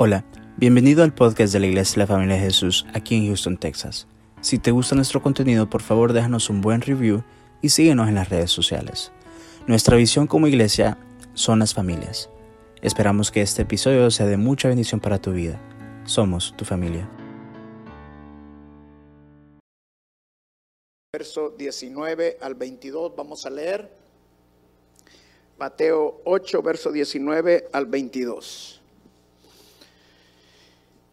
Hola, bienvenido al podcast de la Iglesia de la Familia de Jesús aquí en Houston, Texas. Si te gusta nuestro contenido, por favor déjanos un buen review y síguenos en las redes sociales. Nuestra visión como iglesia son las familias. Esperamos que este episodio sea de mucha bendición para tu vida. Somos tu familia. Verso 19 al 22 vamos a leer. Mateo 8, verso 19 al 22.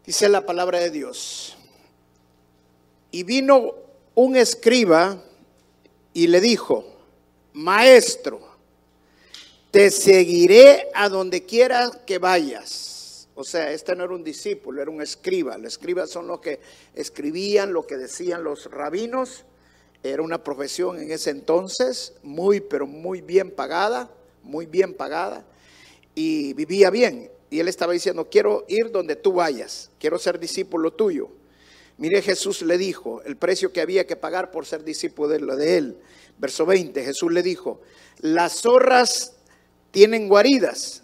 Dice la palabra de Dios. Y vino un escriba y le dijo, maestro, te seguiré a donde quiera que vayas. O sea, este no era un discípulo, era un escriba. Los escribas son los que escribían lo que decían los rabinos. Era una profesión en ese entonces muy, pero muy bien pagada, muy bien pagada. Y vivía bien. Y él estaba diciendo, quiero ir donde tú vayas, quiero ser discípulo tuyo. Mire, Jesús le dijo el precio que había que pagar por ser discípulo de él. Verso 20, Jesús le dijo, las zorras tienen guaridas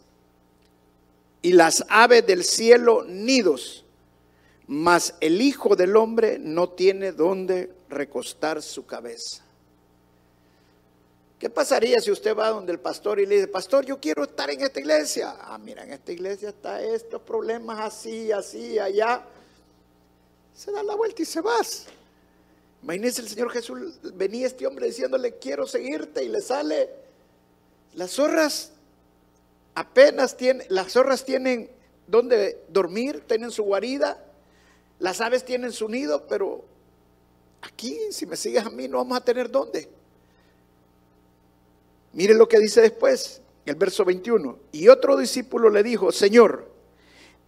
y las aves del cielo nidos, mas el Hijo del Hombre no tiene donde recostar su cabeza. ¿Qué pasaría si usted va donde el pastor y le dice, pastor, yo quiero estar en esta iglesia? Ah, mira, en esta iglesia está estos problemas así, así, allá. Se da la vuelta y se va. Imagínese el Señor Jesús, venía este hombre diciéndole, quiero seguirte y le sale. Las zorras apenas tienen, las zorras tienen donde dormir, tienen su guarida, las aves tienen su nido, pero aquí, si me sigues a mí, no vamos a tener dónde. Mire lo que dice después, el verso 21. Y otro discípulo le dijo, Señor,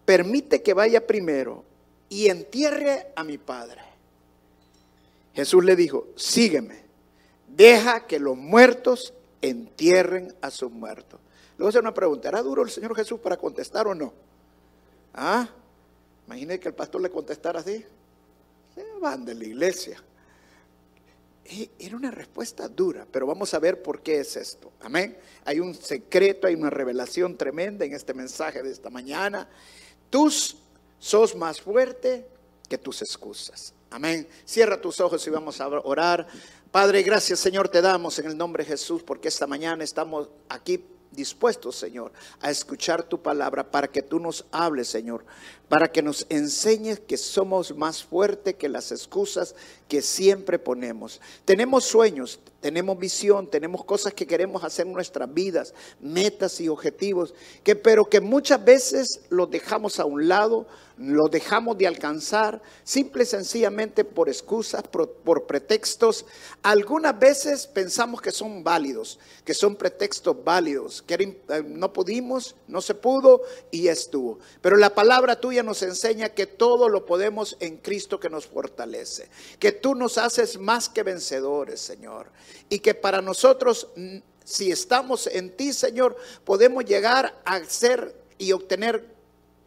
permite que vaya primero y entierre a mi padre. Jesús le dijo, sígueme, deja que los muertos entierren a sus muertos. A hacer una pregunta, ¿era duro el Señor Jesús para contestar o no? ¿Ah? Imagínese que el pastor le contestara así. Se van de la iglesia. Eh, era una respuesta dura, pero vamos a ver por qué es esto. Amén. Hay un secreto, hay una revelación tremenda en este mensaje de esta mañana. Tú sos más fuerte que tus excusas. Amén. Cierra tus ojos y vamos a orar. Padre, gracias Señor te damos en el nombre de Jesús porque esta mañana estamos aquí dispuestos, Señor, a escuchar tu palabra para que tú nos hables, Señor, para que nos enseñes que somos más fuertes que las excusas que siempre ponemos. Tenemos sueños, tenemos visión, tenemos cosas que queremos hacer en nuestras vidas, metas y objetivos, que pero que muchas veces los dejamos a un lado, los dejamos de alcanzar, simple y sencillamente por excusas, por, por pretextos. Algunas veces pensamos que son válidos, que son pretextos válidos, que eh, no pudimos, no se pudo y estuvo. Pero la palabra tuya nos enseña que todo lo podemos en Cristo que nos fortalece, que tú nos haces más que vencedores, Señor, y que para nosotros, mm, si estamos en ti, Señor, podemos llegar a ser y obtener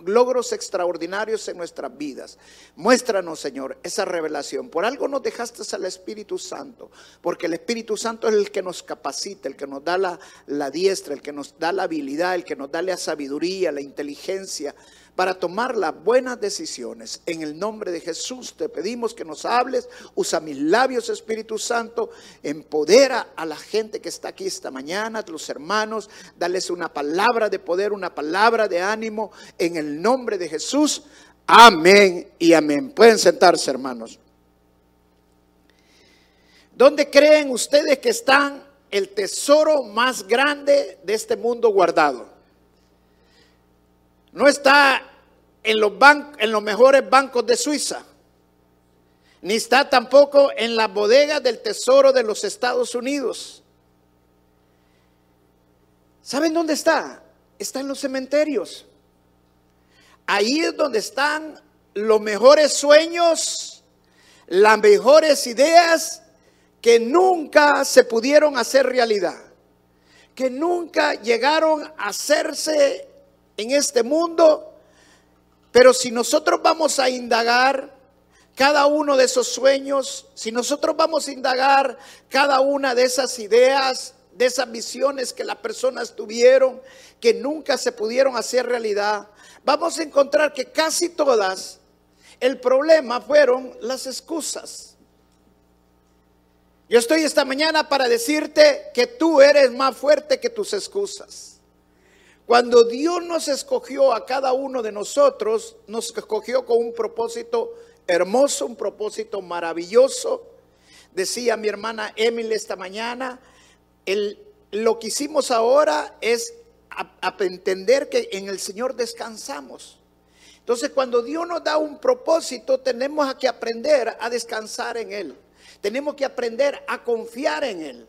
logros extraordinarios en nuestras vidas. Muéstranos, Señor, esa revelación. Por algo nos dejaste al Espíritu Santo, porque el Espíritu Santo es el que nos capacita, el que nos da la, la diestra, el que nos da la habilidad, el que nos da la sabiduría, la inteligencia para tomar las buenas decisiones. En el nombre de Jesús te pedimos que nos hables, usa mis labios Espíritu Santo, empodera a la gente que está aquí esta mañana, a los hermanos, dales una palabra de poder, una palabra de ánimo en el nombre de Jesús. Amén y amén. Pueden sentarse hermanos. ¿Dónde creen ustedes que están el tesoro más grande de este mundo guardado? No está en los, mejores bancos de Suiza, ni está tampoco en la bodega del tesoro de los Estados Unidos. ¿Saben dónde está? Está en los cementerios. Ahí es donde están los mejores sueños, las mejores ideas que nunca se pudieron hacer realidad, que nunca llegaron a hacerse en este mundo, pero si nosotros vamos a indagar cada uno de esos sueños, si nosotros vamos a indagar cada una de esas ideas de esas visiones que las personas tuvieron, que nunca se pudieron hacer realidad, vamos a encontrar que casi todas, el problema fueron las excusas. Yo estoy esta mañana para decirte que tú eres más fuerte que tus excusas. Cuando Dios nos escogió a cada uno de nosotros, nos escogió con un propósito hermoso, un propósito maravilloso. Decía mi hermana Emily esta mañana, el, lo que hicimos ahora es entender que en el Señor descansamos. Entonces, cuando Dios nos da un propósito, tenemos que aprender a descansar en Él. Tenemos que aprender a confiar en Él.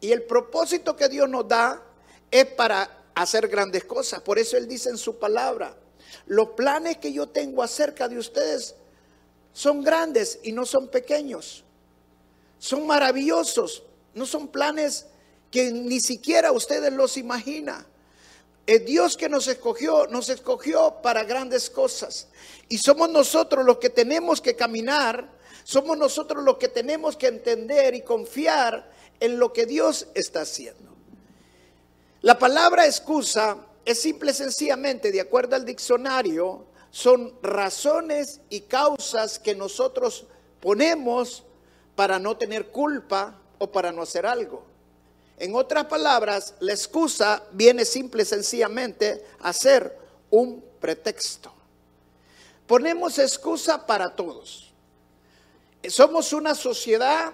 Y el propósito que Dios nos da es para hacer grandes cosas. Por eso Él dice en su palabra, los planes que yo tengo acerca de ustedes son grandes y no son pequeños. Son maravillosos, no son planes que ni siquiera ustedes los imaginan. El Dios que nos escogió, nos escogió para grandes cosas. Y somos nosotros los que tenemos que caminar, somos nosotros los que tenemos que entender y confiar en lo que Dios está haciendo. La palabra excusa es simple y sencillamente, de acuerdo al diccionario, son razones y causas que nosotros ponemos para no tener culpa o para no hacer algo. En otras palabras, la excusa viene simple y sencillamente a ser un pretexto. Ponemos excusa para todos. Somos una sociedad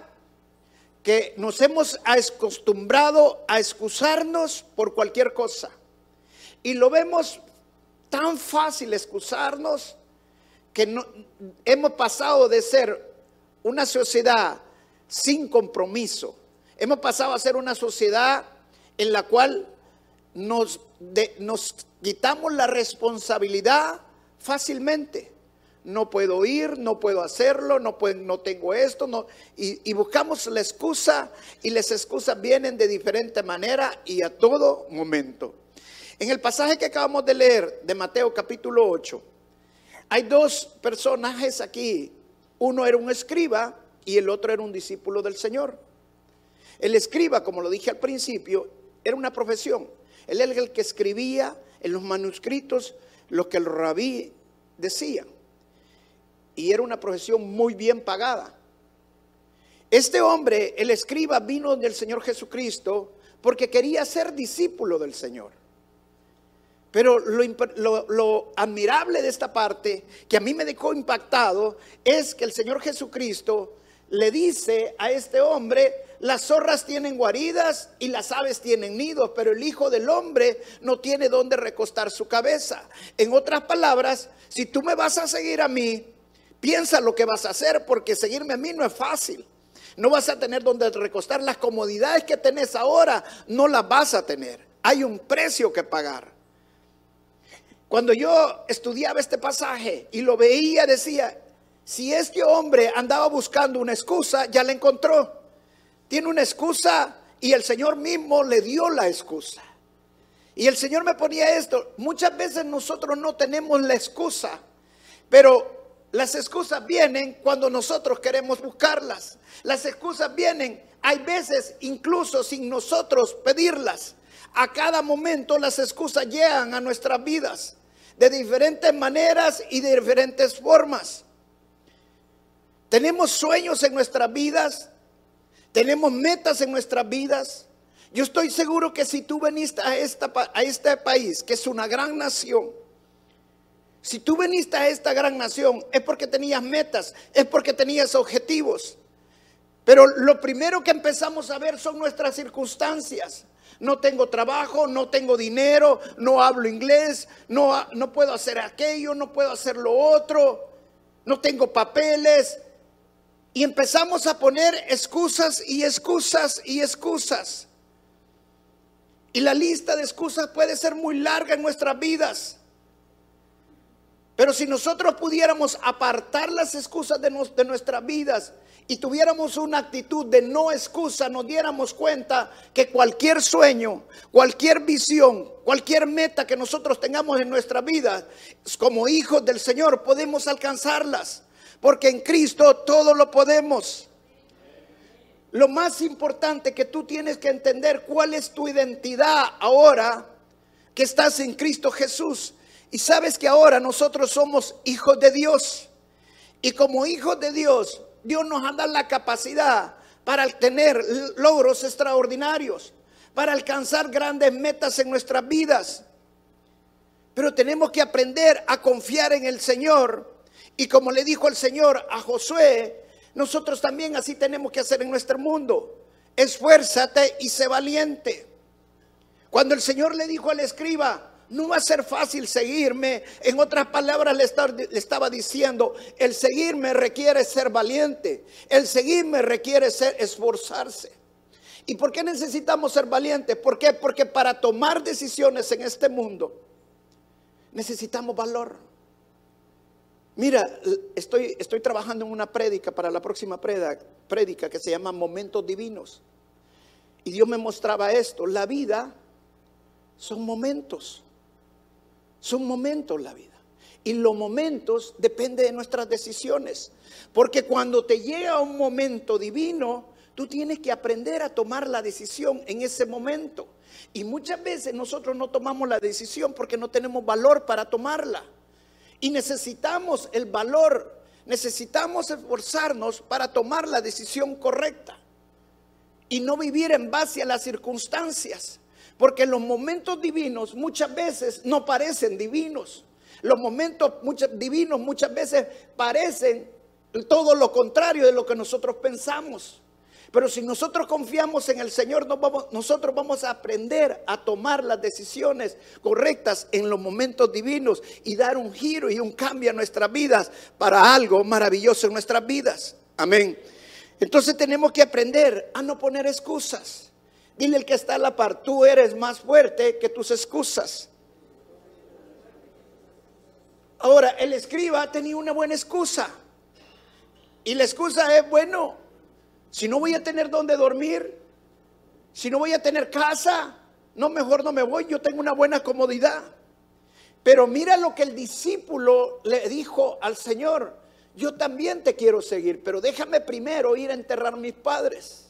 que nos hemos acostumbrado a excusarnos por cualquier cosa. Y lo vemos tan fácil excusarnos que no, hemos pasado de ser una sociedad sin compromiso. Hemos pasado a ser una sociedad en la cual nos, nos quitamos la responsabilidad fácilmente no puedo ir, no puedo hacerlo, no, puedo, no tengo esto, no, y, y, buscamos la excusa y las excusas vienen de diferente manera y a todo momento. En el pasaje que acabamos de leer de Mateo capítulo 8, hay dos personajes aquí. Uno era un escriba y el otro era un discípulo del Señor. El escriba, como lo dije al principio, era una profesión. Él era el que escribía en los manuscritos lo que el rabí decía y era una profesión muy bien pagada. Este hombre, el escriba, vino del Señor Jesucristo porque quería ser discípulo del Señor. Pero lo, lo, admirable de esta parte, que a mí me dejó impactado, es que el Señor Jesucristo le dice a este hombre, las zorras tienen guaridas y las aves tienen nidos, pero el Hijo del Hombre no tiene dónde recostar su cabeza. En otras palabras, si tú me vas a seguir a mí, Piensa lo que vas a hacer porque seguirme a mí no es fácil. No vas a tener donde recostar las comodidades que tenés ahora, no las vas a tener. Hay un precio que pagar. Cuando yo estudiaba este pasaje y lo veía, decía, si este hombre andaba buscando una excusa, ya la encontró. Tiene una excusa y el Señor mismo le dio la excusa. Y el Señor me ponía esto, muchas veces nosotros no tenemos la excusa, pero las excusas vienen cuando nosotros queremos buscarlas. Las excusas vienen, hay veces incluso sin nosotros pedirlas. A cada momento las excusas llegan a nuestras vidas de diferentes maneras y de diferentes formas. Tenemos sueños en nuestras vidas, tenemos metas en nuestras vidas. Yo estoy seguro que si tú veniste a, esta, a este país, que es una gran nación, si tú viniste a esta gran nación es porque tenías metas, es porque tenías objetivos. Pero lo primero que empezamos a ver son nuestras circunstancias. No tengo trabajo, no tengo dinero, no hablo inglés, no, no puedo hacer aquello, no puedo hacer lo otro, no tengo papeles. Y empezamos a poner excusas y excusas y excusas. Y la lista de excusas puede ser muy larga en nuestras vidas. Pero si nosotros pudiéramos apartar las excusas de, nuestras vidas y tuviéramos una actitud de no excusa, nos diéramos cuenta que cualquier sueño, cualquier visión, cualquier meta que nosotros tengamos en nuestra vida, como hijos del Señor, podemos alcanzarlas. Porque en Cristo todo lo podemos. lo más importante que tú tienes que entender cuál es tu identidad ahora que estás en Cristo Jesús. Y sabes que ahora nosotros somos hijos de Dios. Y como hijos de Dios, Dios nos ha dado la capacidad para tener logros extraordinarios, para alcanzar grandes metas en nuestras vidas. Pero tenemos que aprender a confiar en el Señor. Y como le dijo el Señor a Josué, nosotros también así tenemos que hacer en nuestro mundo. Esfuérzate y sé valiente. Cuando el Señor le dijo al escriba, no va a ser fácil seguirme. En otras palabras le, estaba diciendo, el seguirme requiere ser valiente. El seguirme requiere ser esforzarse. ¿Y por qué necesitamos ser valientes? ¿Por qué? Porque para tomar decisiones en este mundo necesitamos valor. Mira, estoy, estoy trabajando en una prédica para la próxima prédica que se llama Momentos Divinos. Y Dios me mostraba esto. La vida son momentos. Son momentos la vida. Y los momentos dependen de nuestras decisiones. Porque cuando te llega un momento divino, tú tienes que aprender a tomar la decisión en ese momento. Y muchas veces nosotros no tomamos la decisión porque no tenemos valor para tomarla. Y necesitamos el valor, necesitamos esforzarnos para tomar la decisión correcta. Y no vivir en base a las circunstancias. Porque los momentos divinos muchas veces no parecen divinos. Los momentos divinos muchas veces parecen todo lo contrario de lo que nosotros pensamos. Pero si nosotros confiamos en el Señor, nosotros vamos a aprender a tomar las decisiones correctas en los momentos divinos y dar un giro y un cambio a nuestras vidas para algo maravilloso en nuestras vidas. Amén. Entonces tenemos que aprender a no poner excusas. Dile el que está a la par, tú eres más fuerte que tus excusas. Ahora, el escriba tenía una buena excusa. Y la excusa es, bueno, si no voy a tener dónde dormir, si no voy a tener casa, no, mejor no me voy, yo tengo una buena comodidad. Pero mira lo que el discípulo le dijo al Señor, yo también te quiero seguir, pero déjame primero ir a enterrar a mis padres.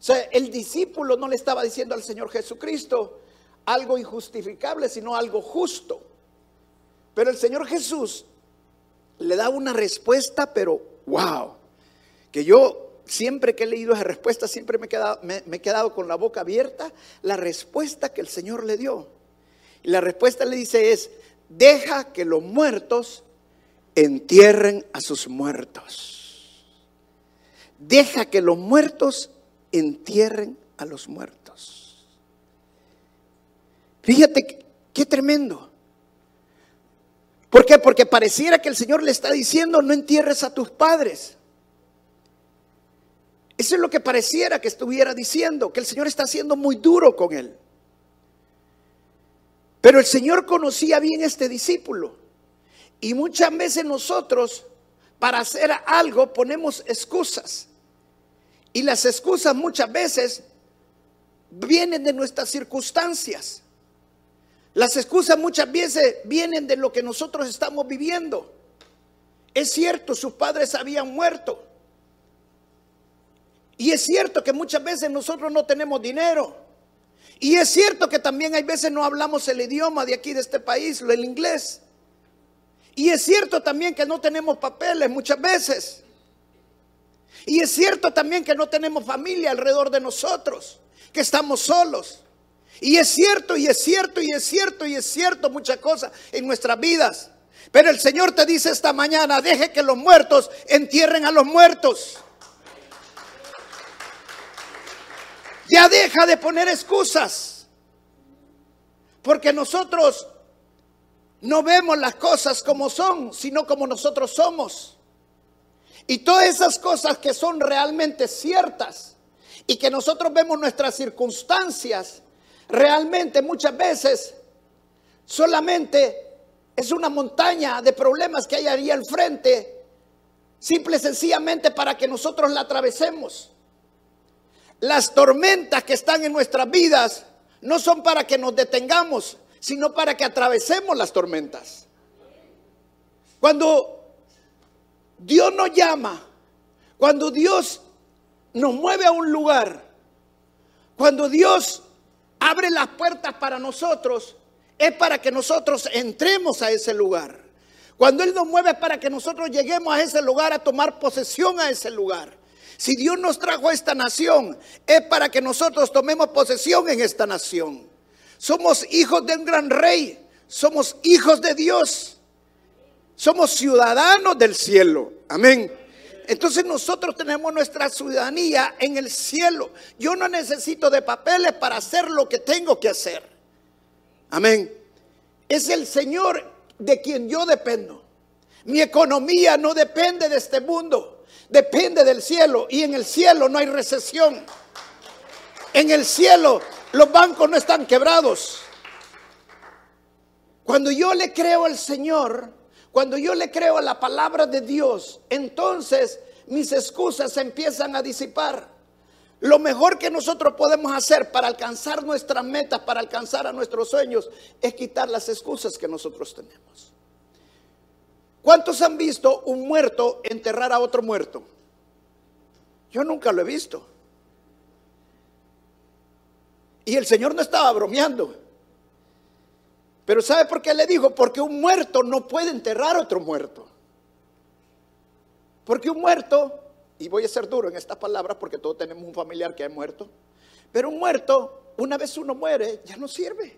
O sea, el discípulo no le estaba diciendo al Señor Jesucristo algo injustificable, sino algo justo. Pero el Señor Jesús le da una respuesta, pero wow, que yo siempre que he leído esa respuesta, siempre me he, quedado, me, he quedado con la boca abierta, la respuesta que el Señor le dio. Y la respuesta le dice es, deja que los muertos entierren a sus muertos. Deja que los muertos entierren a los muertos. Fíjate qué tremendo. ¿Por qué? Porque pareciera que el Señor le está diciendo, no entierres a tus padres. Eso es lo que pareciera que estuviera diciendo, que el Señor está siendo muy duro con él. Pero el Señor conocía bien este discípulo. Y muchas veces nosotros, para hacer algo, ponemos excusas. Y las excusas muchas veces vienen de nuestras circunstancias. Las excusas muchas veces vienen de lo que nosotros estamos viviendo. Es cierto, sus padres habían muerto. Y es cierto que muchas veces nosotros no tenemos dinero. Y es cierto que también hay veces no hablamos el idioma de aquí, de este país, el inglés. Y es cierto también que no tenemos papeles muchas veces. Y es cierto también que no tenemos familia alrededor de nosotros, que estamos solos. Y es cierto, y es cierto, y es cierto, y es cierto muchas cosas en nuestras vidas. Pero el Señor te dice esta mañana, deje que los muertos entierren a los muertos. Ya deja de poner excusas. Porque nosotros no vemos las cosas como son, sino como nosotros somos. Y todas esas cosas que son realmente ciertas y que nosotros vemos nuestras circunstancias, realmente muchas veces solamente es una montaña de problemas que hay ahí al frente, simple y sencillamente para que nosotros la atravesemos. Las tormentas que están en nuestras vidas no son para que nos detengamos, sino para que atravesemos las tormentas. Cuando Dios nos llama, cuando Dios nos mueve a un lugar, cuando Dios abre las puertas para nosotros, es para que nosotros entremos a ese lugar. Cuando Él nos mueve es para que nosotros lleguemos a ese lugar, a tomar posesión a ese lugar. Si Dios nos trajo a esta nación, es para que nosotros tomemos posesión en esta nación. Somos hijos de un gran rey, somos hijos de Dios, somos ciudadanos del cielo. Amén. Entonces nosotros tenemos nuestra ciudadanía en el cielo. Yo no necesito de papeles para hacer lo que tengo que hacer. Amén. Es el Señor de quien yo dependo. Mi economía no depende de este mundo, depende del cielo. Y en el cielo no hay recesión. En el cielo los bancos no están quebrados. Cuando yo le creo al Señor, cuando yo le creo a la palabra de Dios, entonces mis excusas se empiezan a disipar. Lo mejor que nosotros podemos hacer para alcanzar nuestras metas, para alcanzar a nuestros sueños, es quitar las excusas que nosotros tenemos. ¿Cuántos han visto un muerto enterrar a otro muerto? Yo nunca lo he visto. Y el Señor no estaba bromeando. Pero ¿sabe por qué le dijo? Porque un muerto no puede enterrar a otro muerto. Porque un muerto y voy a ser duro en estas palabras porque todos tenemos un familiar que ha muerto, pero un muerto, una vez uno muere, ya no sirve.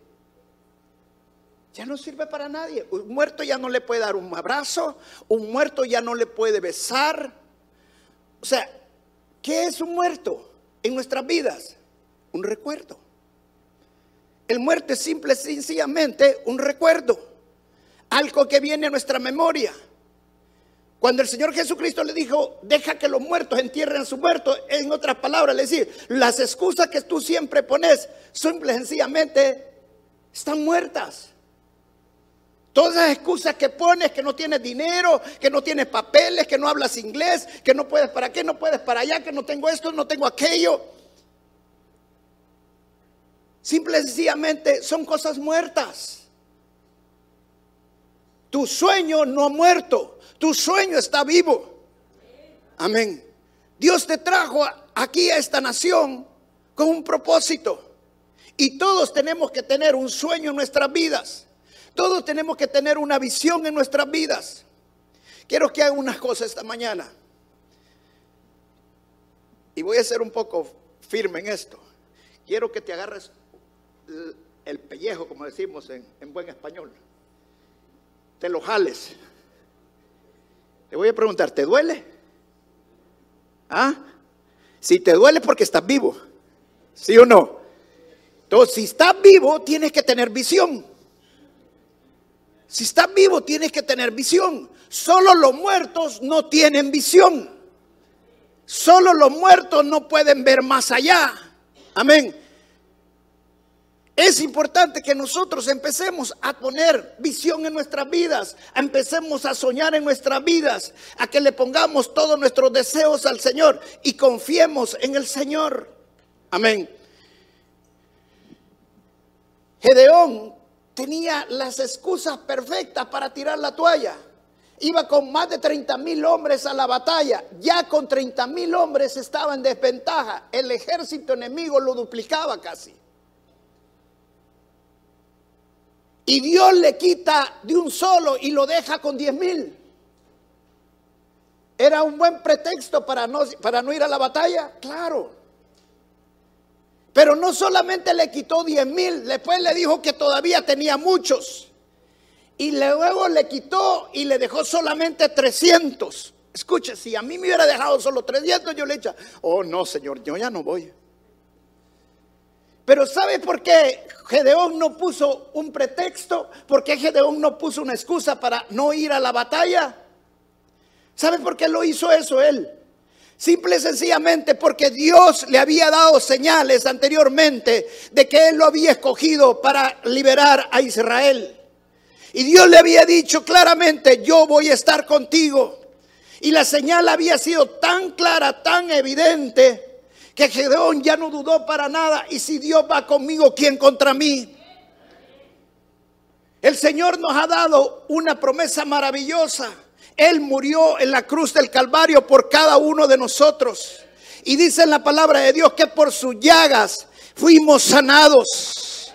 Ya no sirve para nadie. Un muerto ya no le puede dar un abrazo, un muerto ya no le puede besar. O sea, ¿qué es un muerto en nuestras vidas? Un recuerdo. El muerto es simple, sencillamente un recuerdo. Algo que viene a nuestra memoria. Cuando el Señor Jesucristo le dijo, deja que los muertos entierren a sus muertos, en otras palabras, le decir, las excusas que tú siempre pones, simple sencillamente, están muertas. Todas las excusas que pones, que no tienes dinero, que no tienes papeles, que no hablas inglés, que no puedes para qué, no puedes para allá, que no tengo esto, no tengo aquello. Simple sencillamente son cosas muertas. Tu sueño no ha muerto. Tu sueño está vivo. Amén. Dios te trajo aquí a esta nación con un propósito. Y todos tenemos que tener un sueño en nuestras vidas. Todos tenemos que tener una visión en nuestras vidas. Quiero que haga unas cosas esta mañana. Y voy a ser un poco firme en esto. Quiero que te agarres el pellejo, como decimos en, en buen español. Te lo jales. Le voy a preguntar, ¿te duele? ¿Ah? Si te duele porque estás vivo. ¿Sí o no? Entonces, si estás vivo, tienes que tener visión. Si estás vivo, tienes que tener visión. Solo los muertos no tienen visión. Solo los muertos no pueden ver más allá. Amén. Es importante que nosotros empecemos a poner visión en nuestras vidas, empecemos a soñar en nuestras vidas, a que le pongamos todos nuestros deseos al Señor y confiemos en el Señor. Amén. Gedeón tenía las excusas perfectas para tirar la toalla. Iba con más de 30 mil hombres a la batalla. Ya con 30 mil hombres estaba en desventaja. El ejército enemigo lo duplicaba casi. Y Dios le quita de un solo y lo deja con diez mil. ¿Era un buen pretexto para no, para no ir a la batalla? Claro. Pero no solamente le quitó diez mil, después le dijo que todavía tenía muchos. Y luego le quitó y le dejó solamente 300. Escuche, si a mí me hubiera dejado solo 300, yo le echa, oh no, Señor, yo ya no voy. Pero ¿sabe por qué Gedeón no puso un pretexto? ¿Por qué Gedeón no puso una excusa para no ir a la batalla? ¿Sabe por qué lo hizo eso él? Simple y sencillamente porque Dios le había dado señales anteriormente de que Él lo había escogido para liberar a Israel. Y Dios le había dicho claramente, yo voy a estar contigo. Y la señal había sido tan clara, tan evidente, que Gedeón ya no dudó para nada. Y si Dios va conmigo, ¿quién contra mí? El Señor nos ha dado una promesa maravillosa. Él murió en la cruz del Calvario por cada uno de nosotros. Y dice en la palabra de Dios que por sus llagas fuimos sanados.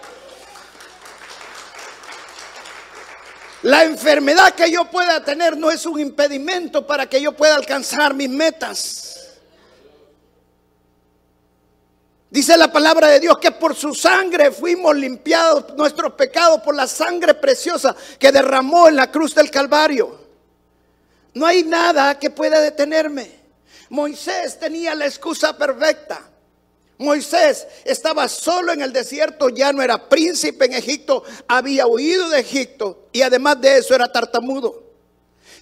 La enfermedad que yo pueda tener no es un impedimento para que yo pueda alcanzar mis metas. Dice la palabra de Dios que por su sangre fuimos limpiados nuestros pecados por la sangre preciosa que derramó en la cruz del Calvario. No hay nada que pueda detenerme. Moisés tenía la excusa perfecta. Moisés estaba solo en el desierto, ya no era príncipe en Egipto, había huido de Egipto y además de eso era tartamudo.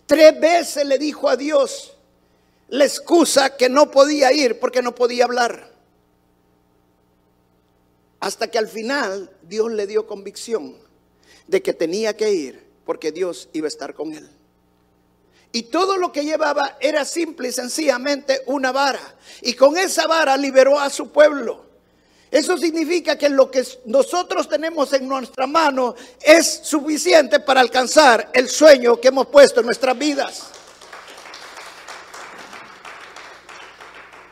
Tres veces le dijo a Dios la excusa que no podía ir porque no podía hablar. Hasta que al final Dios le dio convicción de que tenía que ir porque Dios iba a estar con él. Y todo lo que llevaba era simple y sencillamente una vara. Y con esa vara liberó a su pueblo. Eso significa que lo que nosotros tenemos en nuestra mano es suficiente para alcanzar el sueño que hemos puesto en nuestras vidas.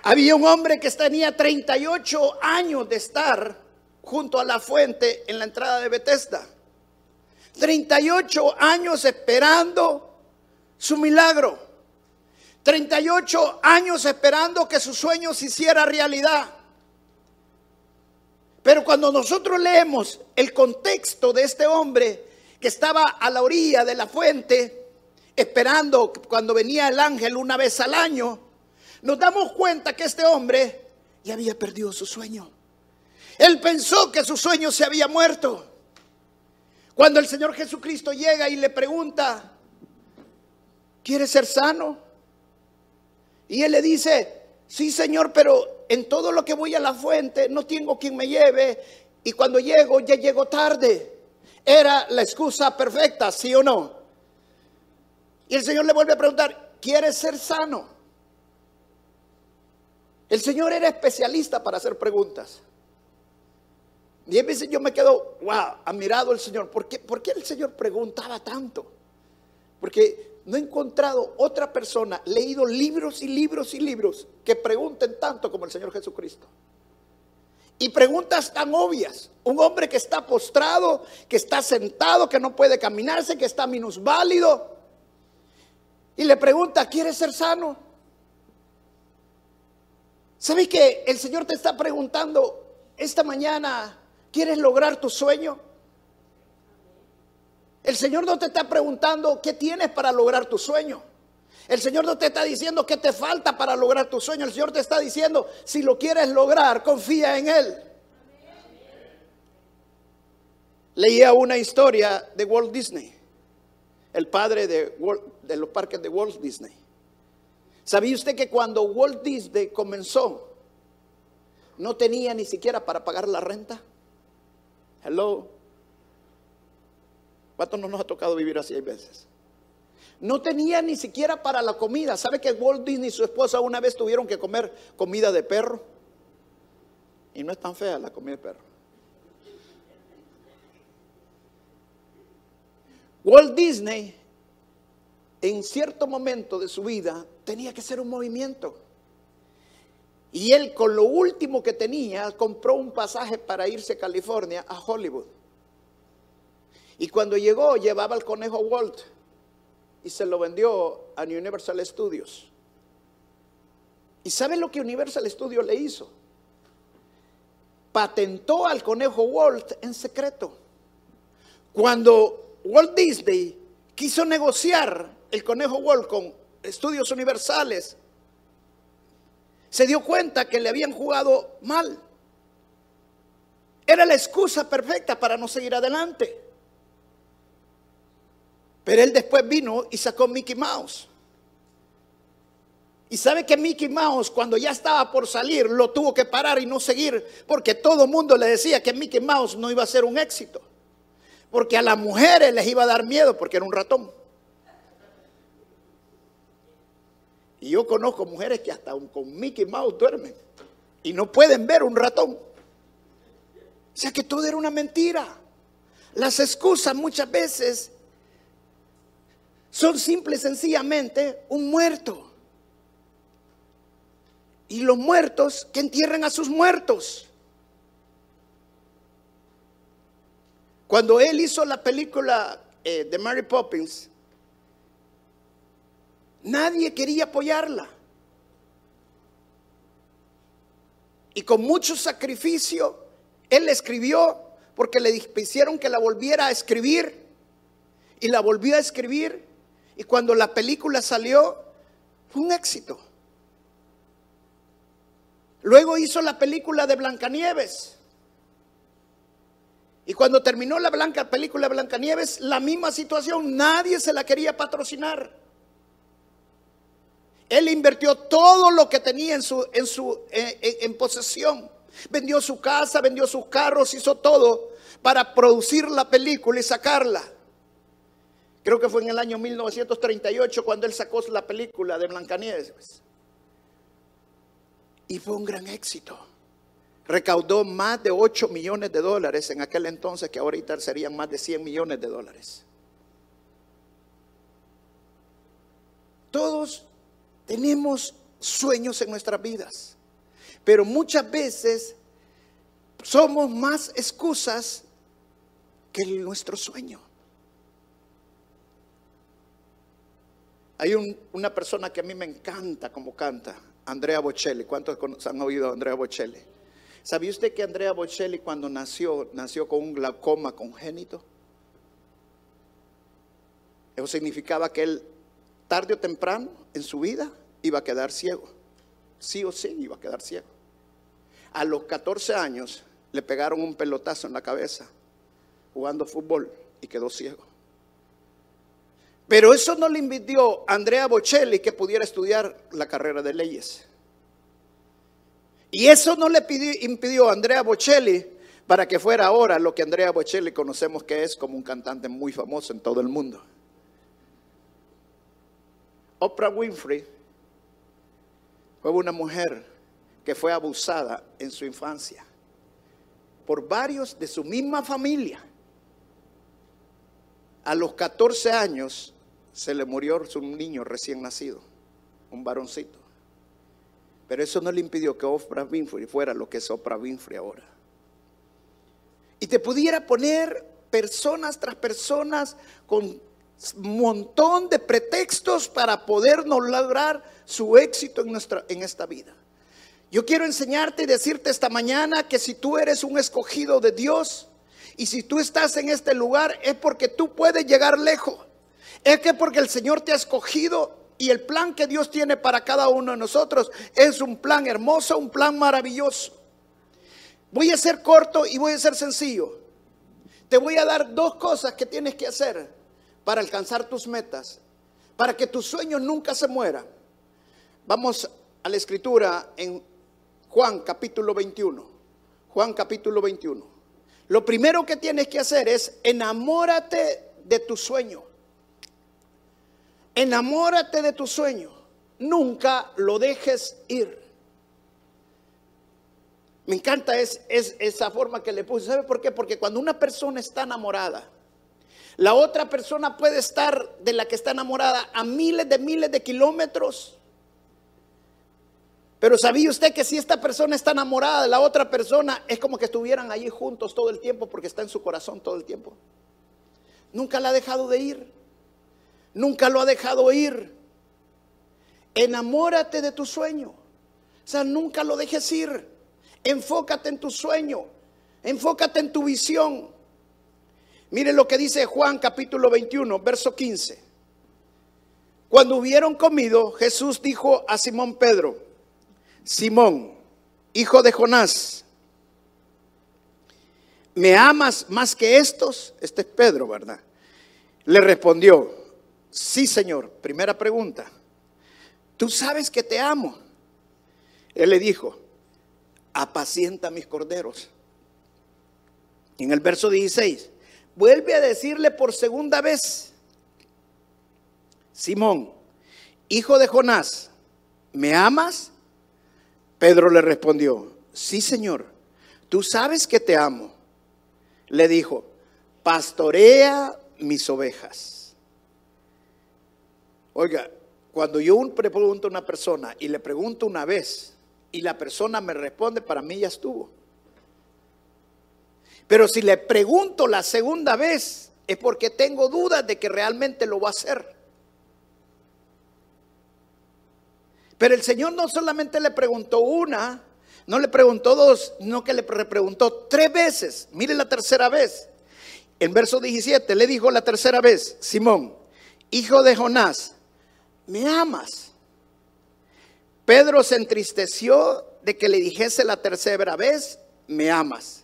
Había un hombre que tenía 38 años de estar junto a la fuente en la entrada de Bethesda. 38 años esperando su milagro. 38 años esperando que su sueño se hiciera realidad. Pero cuando nosotros leemos el contexto de este hombre que estaba a la orilla de la fuente, esperando cuando venía el ángel una vez al año, nos damos cuenta que este hombre ya había perdido su sueño. Él pensó que su sueño se había muerto. Cuando el Señor Jesucristo llega y le pregunta, ¿quieres ser sano? Y él le dice, sí Señor, pero en todo lo que voy a la fuente no tengo quien me lleve y cuando llego ya llego tarde. Era la excusa perfecta, ¿sí o no? Y el Señor le vuelve a preguntar, ¿quieres ser sano? El Señor era especialista para hacer preguntas. Y a veces yo me quedo, wow, admirado el Señor. ¿Por qué, ¿Por qué el Señor preguntaba tanto? Porque no he encontrado otra persona, leído libros y libros y libros que pregunten tanto como el Señor Jesucristo. Y preguntas tan obvias. Un hombre que está postrado, que está sentado, que no puede caminarse, que está minusválido. Y le pregunta, ¿quieres ser sano? ¿Sabes que el Señor te está preguntando esta mañana, ¿Quieres lograr tu sueño? El Señor no te está preguntando qué tienes para lograr tu sueño. El Señor no te está diciendo qué te falta para lograr tu sueño. El Señor te está diciendo, si lo quieres lograr, confía en Él. Leía una historia de Walt Disney, el padre de, de los parques de Walt Disney. ¿Sabía usted que cuando Walt Disney comenzó, no tenía ni siquiera para pagar la renta? Hello. ¿Cuánto no nos ha tocado vivir así hay veces? No tenía ni siquiera para la comida. ¿Sabe que Walt Disney y su esposa una vez tuvieron que comer comida de perro? Y no es tan fea la comida de perro. Walt Disney en cierto momento de su vida tenía que hacer un movimiento. Y él con lo último que tenía compró un pasaje para irse a California, a Hollywood. Y cuando llegó llevaba el conejo Walt y se lo vendió a Universal Studios. ¿Y sabe lo que Universal Studios le hizo? Patentó al conejo Walt en secreto. Cuando Walt Disney quiso negociar el conejo Walt con estudios universales, se dio cuenta que le habían jugado mal. Era la excusa perfecta para no seguir adelante. Pero él después vino y sacó Mickey Mouse. Y sabe que Mickey Mouse cuando ya estaba por salir lo tuvo que parar y no seguir porque todo el mundo le decía que Mickey Mouse no iba a ser un éxito. Porque a las mujeres les iba a dar miedo porque era un ratón. Y yo conozco mujeres que hasta con Mickey Mouse duermen y no pueden ver un ratón. O sea que todo era una mentira. Las excusas muchas veces son simple y sencillamente un muerto. Y los muertos, que entierren a sus muertos. Cuando él hizo la película eh, de Mary Poppins, nadie quería apoyarla. Y con mucho sacrificio, él escribió porque le hicieron que la volviera a escribir. Y la volvió a escribir. Y cuando la película salió, fue un éxito. Luego hizo la película de Blancanieves. Y cuando terminó la película de Blancanieves, la misma situación, nadie se la quería patrocinar. Él invirtió todo lo que tenía en su en su en posesión. Vendió su casa, vendió sus carros, hizo todo para producir la película y sacarla. Creo que fue en el año 1938 cuando él sacó la película de Blancanieves. Y fue un gran éxito. Recaudó más de 8 millones de dólares en aquel entonces, que ahorita serían más de 100 millones de dólares. Todos tenemos sueños en nuestras vidas, pero muchas veces somos más excusas que nuestro sueño. Hay una persona que a mí me encanta como canta, Andrea Bocelli. ¿Cuántos han oído a Andrea Bocelli? ¿Sabía usted que Andrea Bocelli cuando nació, nació con un glaucoma congénito? Eso significaba que él, tarde o temprano en su vida, iba a quedar ciego. Sí o sí, iba a quedar ciego. A los 14 años le pegaron un pelotazo en la cabeza jugando fútbol y quedó ciego. Pero eso no le impidió a Andrea Bocelli que pudiera estudiar la carrera de leyes. Y eso no le impidió a Andrea Bocelli para que fuera ahora lo que Andrea Bocelli conocemos que es como un cantante muy famoso en todo el mundo. Oprah Winfrey fue una mujer que fue abusada en su infancia por varios de su misma familia. A los 14 años se le murió su niño recién nacido, un varoncito. Pero eso no le impidió que Oprah Winfrey fuera lo que es Oprah Winfrey ahora. Y te pudiera poner personas tras personas con montón de pretextos para podernos lograr su éxito en, nuestra, en esta vida. Yo quiero enseñarte y decirte esta mañana que si tú eres un escogido de Dios y si tú estás en este lugar es porque tú puedes llegar lejos. Es que porque el Señor te ha escogido y el plan que Dios tiene para cada uno de nosotros es un plan hermoso, un plan maravilloso. Voy a ser corto y voy a ser sencillo. Te voy a dar dos cosas que tienes que hacer para alcanzar tus metas, para que tus sueños nunca se mueran. Vamos a la escritura en Juan capítulo 21. Juan capítulo 21. Lo primero que tienes que hacer es enamórate de tu sueño. Enamórate de tu sueño. Nunca lo dejes ir. Me encanta es, esa forma que le puse. ¿Sabe por qué? Porque cuando una persona está enamorada, la otra persona puede estar de la que está enamorada a miles de miles de kilómetros. Pero ¿sabía usted que si esta persona está enamorada de la otra persona, es como que estuvieran allí juntos todo el tiempo porque está en su corazón todo el tiempo? Nunca la ha dejado de ir. Nunca lo ha dejado ir. Enamórate de tu sueño. O sea, nunca lo dejes ir. Enfócate en tu sueño. Enfócate en tu visión. Mire lo que dice Juan capítulo 21, verso 15. Cuando hubieron comido, Jesús dijo a Simón Pedro, Simón, hijo de Jonás, ¿me amas más que estos? Este es Pedro, ¿verdad? Le respondió, Sí, Señor. Primera pregunta. Tú sabes que te amo. Él le dijo, apacienta mis corderos. En el verso 16, vuelve a decirle por segunda vez, Simón, hijo de Jonás, ¿me amas? Pedro le respondió, sí, Señor, tú sabes que te amo. Le dijo, pastorea mis ovejas. Oiga, cuando yo pregunto a una persona y le pregunto una vez, y la persona me responde, para mí ya estuvo. Pero si le pregunto la segunda vez, es porque tengo dudas de que realmente lo va a hacer. Pero el Señor no solamente le preguntó una, no le preguntó dos, no que le preguntó tres veces. Mire la tercera vez. En verso 17 le dijo la tercera vez, Simón, hijo de Jonás, ¿me amas? Pedro se entristeció de que le dijese la tercera vez, ¿me amas?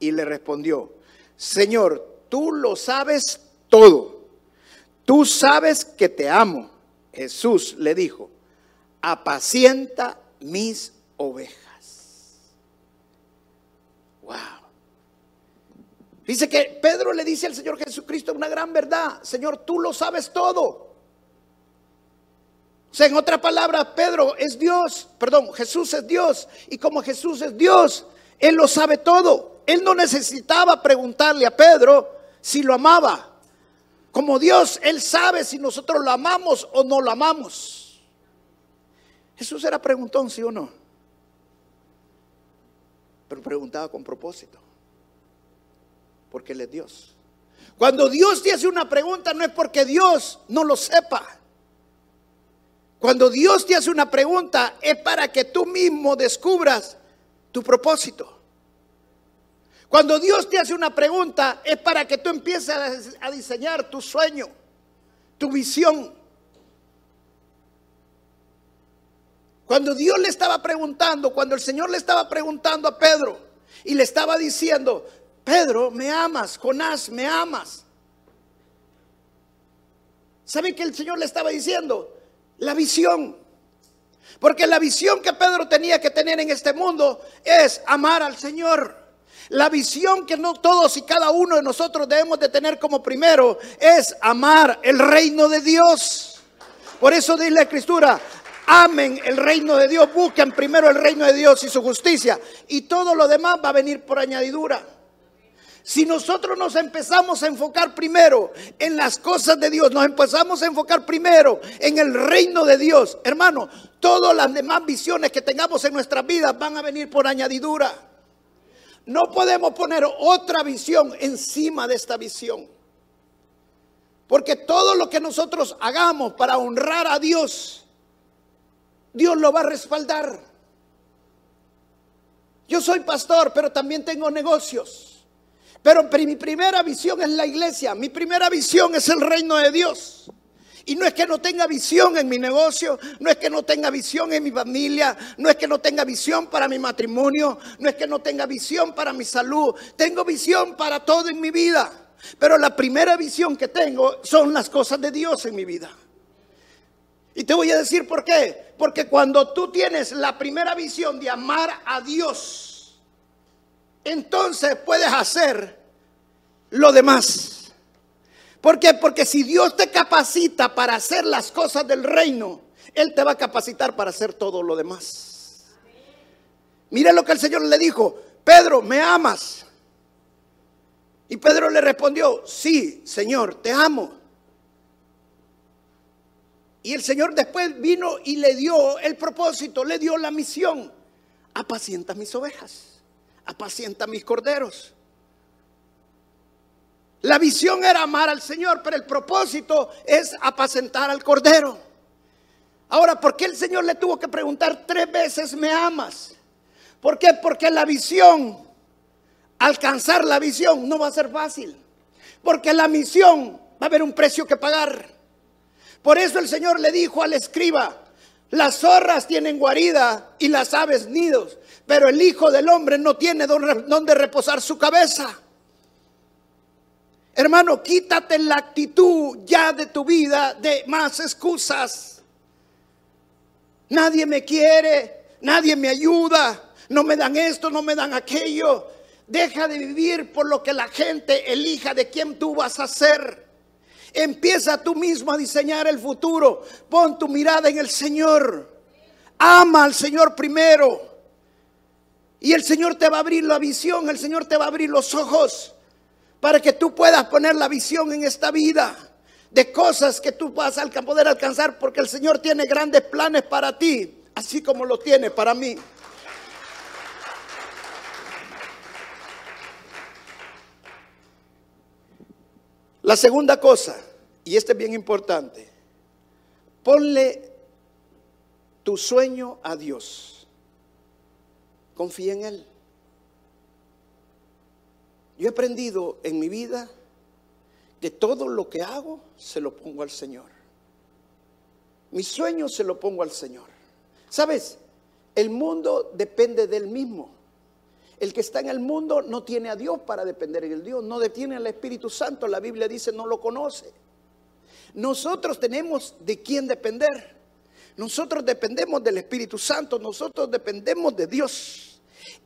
Y le respondió, Señor, tú lo sabes todo. Tú sabes que te amo. Jesús le dijo, apacienta mis ovejas. Wow. Dice que Pedro le dice al Señor Jesucristo una gran verdad. Señor, tú lo sabes todo. O sea, en otra palabra, Pedro es Dios, perdón, Jesús es Dios. Y como Jesús es Dios, Él lo sabe todo. Él no necesitaba preguntarle a Pedro si lo amaba. Como Dios, Él sabe si nosotros lo amamos o no lo amamos. Jesús era preguntón, sí o no. Pero preguntaba con propósito. Porque Él es Dios. Cuando Dios te hace una pregunta, no es porque Dios no lo sepa. Cuando Dios te hace una pregunta es para que tú mismo descubras tu propósito. Cuando Dios te hace una pregunta es para que tú empieces a diseñar tu sueño, tu visión. Cuando Dios le estaba preguntando, cuando el Señor le estaba preguntando a Pedro y le estaba diciendo, Pedro, me amas, Jonás, me amas. ¿Sabe qué el Señor le estaba diciendo? La visión. Porque la visión que Pedro tenía que tener en este mundo es amar al Señor. La visión que no todos y cada uno de nosotros debemos de tener como primero es amar el reino de Dios. Por eso dice la escritura, amen el reino de Dios, busquen primero el reino de Dios y su justicia y todo lo demás va a venir por añadidura. Si nosotros nos empezamos a enfocar primero en las cosas de Dios, nos empezamos a enfocar primero en el reino de Dios, hermano, todas las demás visiones que tengamos en nuestras vidas van a venir por añadidura. No podemos poner otra visión encima de esta visión. Porque todo lo que nosotros hagamos para honrar a Dios, Dios lo va a respaldar. Yo soy pastor, pero también tengo negocios. Pero mi primera visión es la iglesia, mi primera visión es el reino de Dios. Y no es que no tenga visión en mi negocio, no es que no tenga visión en mi familia, no es que no tenga visión para mi matrimonio, no es que no tenga visión para mi salud, tengo visión para todo en mi vida. Pero la primera visión que tengo son las cosas de Dios en mi vida. Y te voy a decir por qué. Porque cuando tú tienes la primera visión de amar a Dios, entonces puedes hacer lo demás. ¿Por qué? Porque si Dios te capacita para hacer las cosas del reino, Él te va a capacitar para hacer todo lo demás. Mire lo que el Señor le dijo, Pedro, ¿me amas? Y Pedro le respondió, sí, Señor, te amo. Y el Señor después vino y le dio el propósito, le dio la misión, apacienta mis ovejas apacienta mis corderos. La visión era amar al Señor, pero el propósito es apacentar al cordero. Ahora, ¿por qué el Señor le tuvo que preguntar tres veces, ¿me amas? ¿Por qué? Porque la visión, alcanzar la visión no va a ser fácil. Porque la misión va a haber un precio que pagar. Por eso el Señor le dijo al escriba, las zorras tienen guarida y las aves nidos, pero el Hijo del Hombre no tiene donde reposar su cabeza. Hermano, quítate la actitud ya de tu vida de más excusas. Nadie me quiere, nadie me ayuda, no me dan esto, no me dan aquello. Deja de vivir por lo que la gente elija de quién tú vas a ser. Empieza tú mismo a diseñar el futuro. Pon tu mirada en el Señor. Ama al Señor primero. Y el Señor te va a abrir la visión, el Señor te va a abrir los ojos para que tú puedas poner la visión en esta vida de cosas que tú vas a poder alcanzar, porque el Señor tiene grandes planes para ti, así como lo tiene para mí. La segunda cosa, y esta es bien importante, ponle tu sueño a Dios. Confía en Él. Yo he aprendido en mi vida que todo lo que hago se lo pongo al Señor. Mi sueño se lo pongo al Señor. ¿Sabes? El mundo depende del mismo. El que está en el mundo no tiene a Dios para depender en el Dios, no detiene al Espíritu Santo. La Biblia dice no lo conoce. Nosotros tenemos de quién depender. Nosotros dependemos del Espíritu Santo, nosotros dependemos de Dios.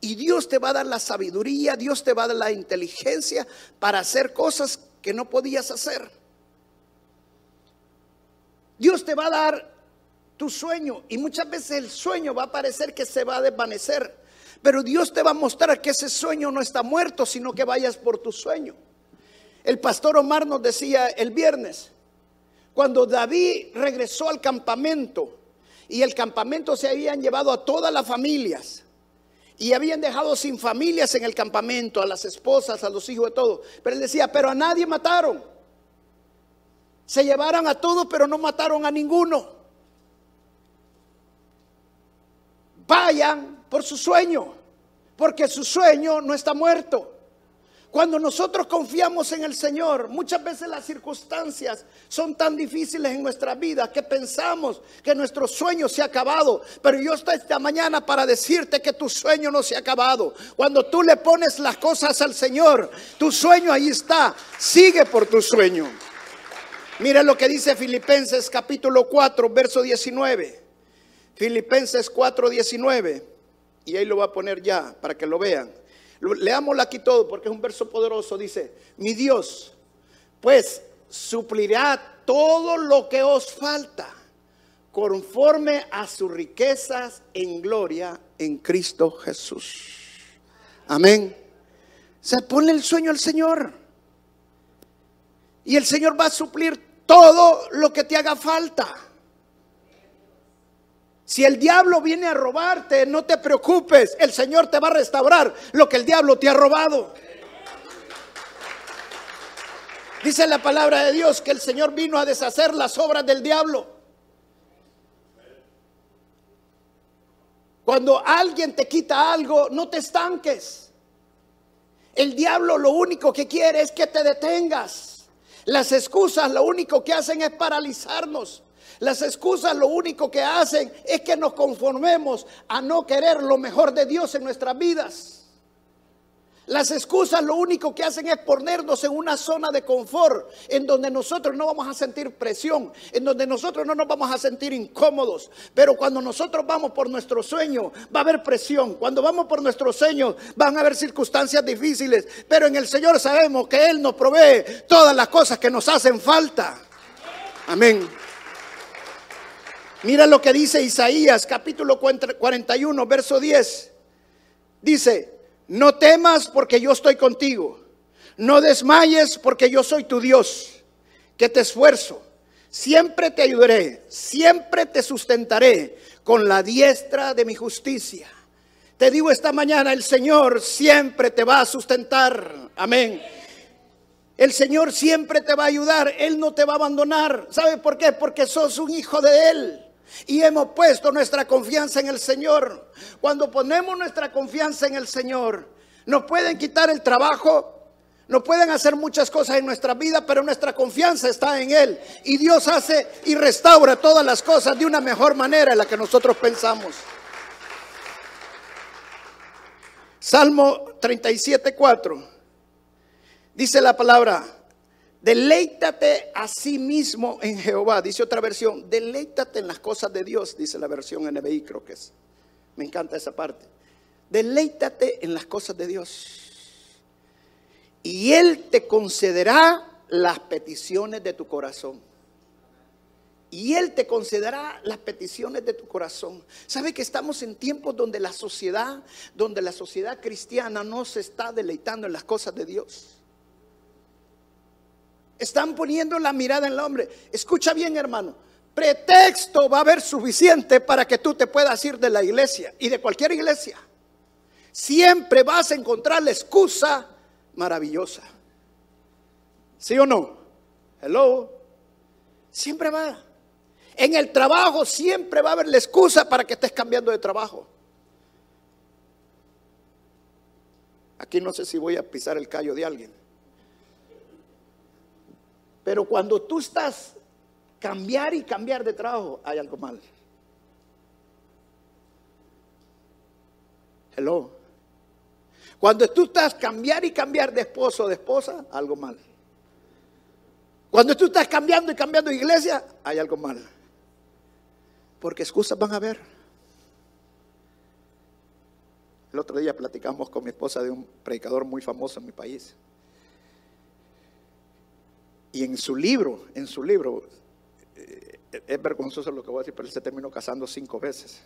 Y Dios te va a dar la sabiduría, Dios te va a dar la inteligencia para hacer cosas que no podías hacer. Dios te va a dar tu sueño y muchas veces el sueño va a parecer que se va a desvanecer. Pero Dios te va a mostrar que ese sueño no está muerto, sino que vayas por tu sueño. El pastor Omar nos decía el viernes, cuando David regresó al campamento y el campamento se habían llevado a todas las familias y habían dejado sin familias en el campamento, a las esposas, a los hijos de todo. Pero él decía, pero a nadie mataron. Se llevaron a todos, pero no mataron a ninguno. Vayan por su sueño, porque su sueño no está muerto. Cuando nosotros confiamos en el Señor, muchas veces las circunstancias son tan difíciles en nuestra vida que pensamos que nuestro sueño se ha acabado. Pero yo estoy esta mañana para decirte que tu sueño no se ha acabado. Cuando tú le pones las cosas al Señor, tu sueño ahí está. Sigue por tu sueño. Mira lo que dice Filipenses capítulo 4, verso 19. Filipenses 4, 19. Y ahí lo va a poner ya para que lo vean. Leámoslo aquí todo porque es un verso poderoso. Dice, mi Dios, pues suplirá todo lo que os falta conforme a sus riquezas en gloria en Cristo Jesús. Amén. Se pone el sueño al Señor. Y el Señor va a suplir todo lo que te haga falta. Si el diablo viene a robarte, no te preocupes, el Señor te va a restaurar lo que el diablo te ha robado. Dice la palabra de Dios que el Señor vino a deshacer las obras del diablo. Cuando alguien te quita algo, no te estanques. El diablo lo único que quiere es que te detengas. Las excusas lo único que hacen es paralizarnos. Las excusas lo único que hacen es que nos conformemos a no querer lo mejor de Dios en nuestras vidas. Las excusas lo único que hacen es ponernos en una zona de confort en donde nosotros no vamos a sentir presión, en donde nosotros no nos vamos a sentir incómodos. Pero cuando nosotros vamos por nuestro sueño, va a haber presión. Cuando vamos por nuestro sueño, van a haber circunstancias difíciles. Pero en el Señor sabemos que Él nos provee todas las cosas que nos hacen falta. Amén. Mira lo que dice Isaías capítulo 41, verso 10. Dice, no temas porque yo estoy contigo. No desmayes porque yo soy tu Dios, que te esfuerzo. Siempre te ayudaré, siempre te sustentaré con la diestra de mi justicia. Te digo esta mañana, el Señor siempre te va a sustentar. Amén. El Señor siempre te va a ayudar, Él no te va a abandonar. ¿Sabe por qué? Porque sos un hijo de Él. Y hemos puesto nuestra confianza en el Señor. Cuando ponemos nuestra confianza en el Señor, nos pueden quitar el trabajo, nos pueden hacer muchas cosas en nuestra vida, pero nuestra confianza está en Él. Y Dios hace y restaura todas las cosas de una mejor manera en la que nosotros pensamos. Salmo 37, 4. Dice la palabra, Deleítate a sí mismo en Jehová, dice otra versión. Deleítate en las cosas de Dios, dice la versión NBI, creo que es. Me encanta esa parte. Deleítate en las cosas de Dios. Y Él te concederá las peticiones de tu corazón. Y Él te concederá las peticiones de tu corazón. ¿Sabe que estamos en tiempos donde la sociedad, donde la sociedad cristiana no se está deleitando en las cosas de Dios? Están poniendo la mirada en el hombre. Escucha bien, hermano. Pretexto va a haber suficiente para que tú te puedas ir de la iglesia y de cualquier iglesia. Siempre vas a encontrar la excusa maravillosa. ¿Sí o no? Hello. Siempre va. En el trabajo siempre va a haber la excusa para que estés cambiando de trabajo. Aquí no sé si voy a pisar el callo de alguien. Pero cuando tú estás cambiar y cambiar de trabajo, hay algo mal. Hello. Cuando tú estás cambiar y cambiar de esposo o de esposa, algo mal. Cuando tú estás cambiando y cambiando de iglesia, hay algo mal. Porque excusas van a haber. El otro día platicamos con mi esposa de un predicador muy famoso en mi país. Y en su libro, en su libro, eh, es vergonzoso lo que voy a decir, pero él se terminó casando cinco veces.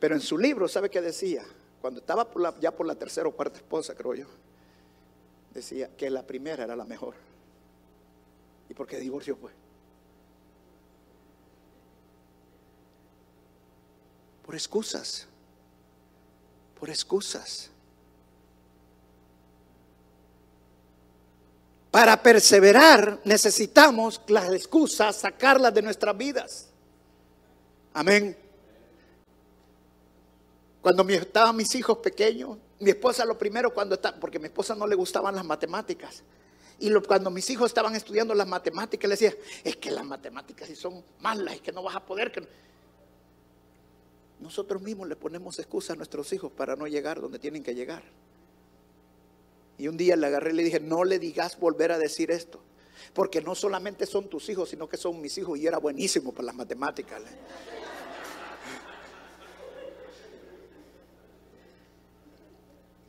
Pero en su libro, ¿sabe qué decía? Cuando estaba ya por la tercera o cuarta esposa, creo yo, decía que la primera era la mejor. ¿Y por qué divorció pues? Por excusas. Por excusas. Para perseverar necesitamos las excusas, sacarlas de nuestras vidas. Amén. Cuando estaban mis hijos pequeños, mi esposa lo primero cuando está, porque mi esposa no le gustaban las matemáticas. Y cuando mis hijos estaban estudiando las matemáticas, le decía, es que las matemáticas si son malas, es que no vas a poder. Que Nosotros mismos le ponemos excusas a nuestros hijos para no llegar donde tienen que llegar. Y un día le agarré y le dije, no le digas volver a decir esto. Porque no solamente son tus hijos, sino que son mis hijos. Y era buenísimo para las matemáticas.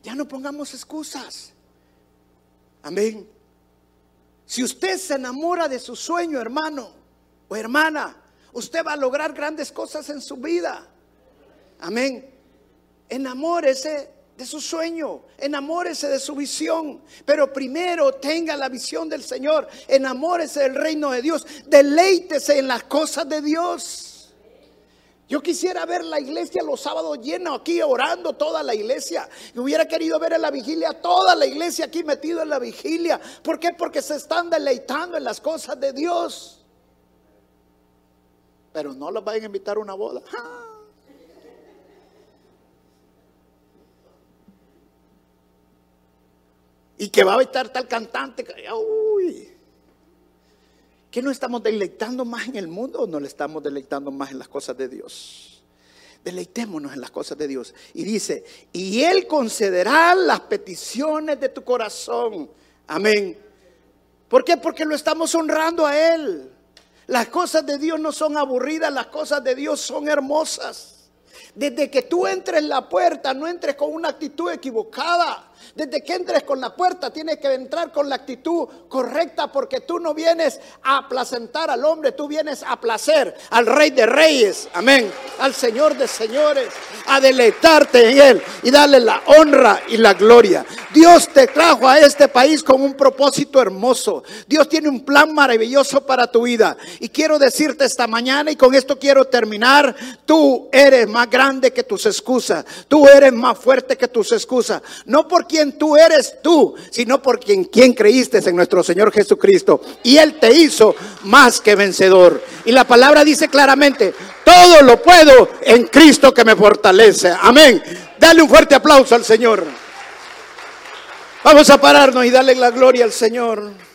Ya no pongamos excusas. Amén. Si usted se enamora de su sueño, hermano o hermana, usted va a lograr grandes cosas en su vida. Amén. Enamórese de su sueño, enamórese de su visión, pero primero tenga la visión del Señor, enamórese del reino de Dios, deleítese en las cosas de Dios. Yo quisiera ver la iglesia los sábados llena aquí orando toda la iglesia. Y hubiera querido ver en la vigilia toda la iglesia aquí metido en la vigilia. ¿Por qué? Porque se están deleitando en las cosas de Dios. Pero no los vayan a invitar a una boda. Y que va a estar tal cantante. Uy. ¿Que no estamos deleitando más en el mundo o no le estamos deleitando más en las cosas de Dios? Deleitémonos en las cosas de Dios. Y dice, y Él concederá las peticiones de tu corazón. Amén. ¿Por qué? Porque lo estamos honrando a Él. Las cosas de Dios no son aburridas, las cosas de Dios son hermosas. Desde que tú entres en la puerta, no entres con una actitud equivocada. Desde que entres con la puerta tienes que entrar con la actitud correcta porque tú no vienes a placentar al hombre, tú vienes a placer al rey de reyes, amén, al señor de señores, a deleitarte en él y darle la honra y la gloria. Dios te trajo a este país con un propósito hermoso. Dios tiene un plan maravilloso para tu vida. Y quiero decirte esta mañana y con esto quiero terminar, tú eres más grande que tus excusas, tú eres más fuerte que tus excusas, no porque tú eres tú, sino por quien, quien creíste en nuestro Señor Jesucristo. Y Él te hizo más que vencedor. Y la palabra dice claramente, todo lo puedo en Cristo que me fortalece. Amén. Dale un fuerte aplauso al Señor. Vamos a pararnos y darle la gloria al Señor.